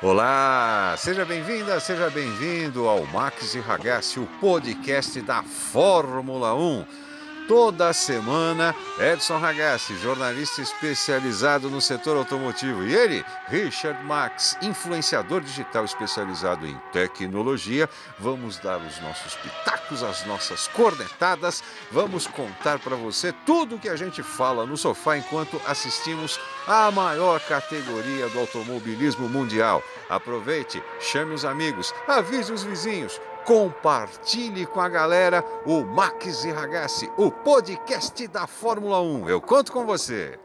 Olá, seja bem-vinda, seja bem-vindo ao Max e Ragazzi, o podcast da Fórmula 1. Toda semana, Edson Ragazzi, jornalista especializado no setor automotivo, e ele, Richard Max, influenciador digital especializado em tecnologia. Vamos dar os nossos pitacos, as nossas cornetadas, vamos contar para você tudo o que a gente fala no sofá enquanto assistimos a maior categoria do automobilismo mundial. Aproveite, chame os amigos, avise os vizinhos compartilhe com a galera o Max e Ragazzi, o podcast da Fórmula 1. Eu conto com você.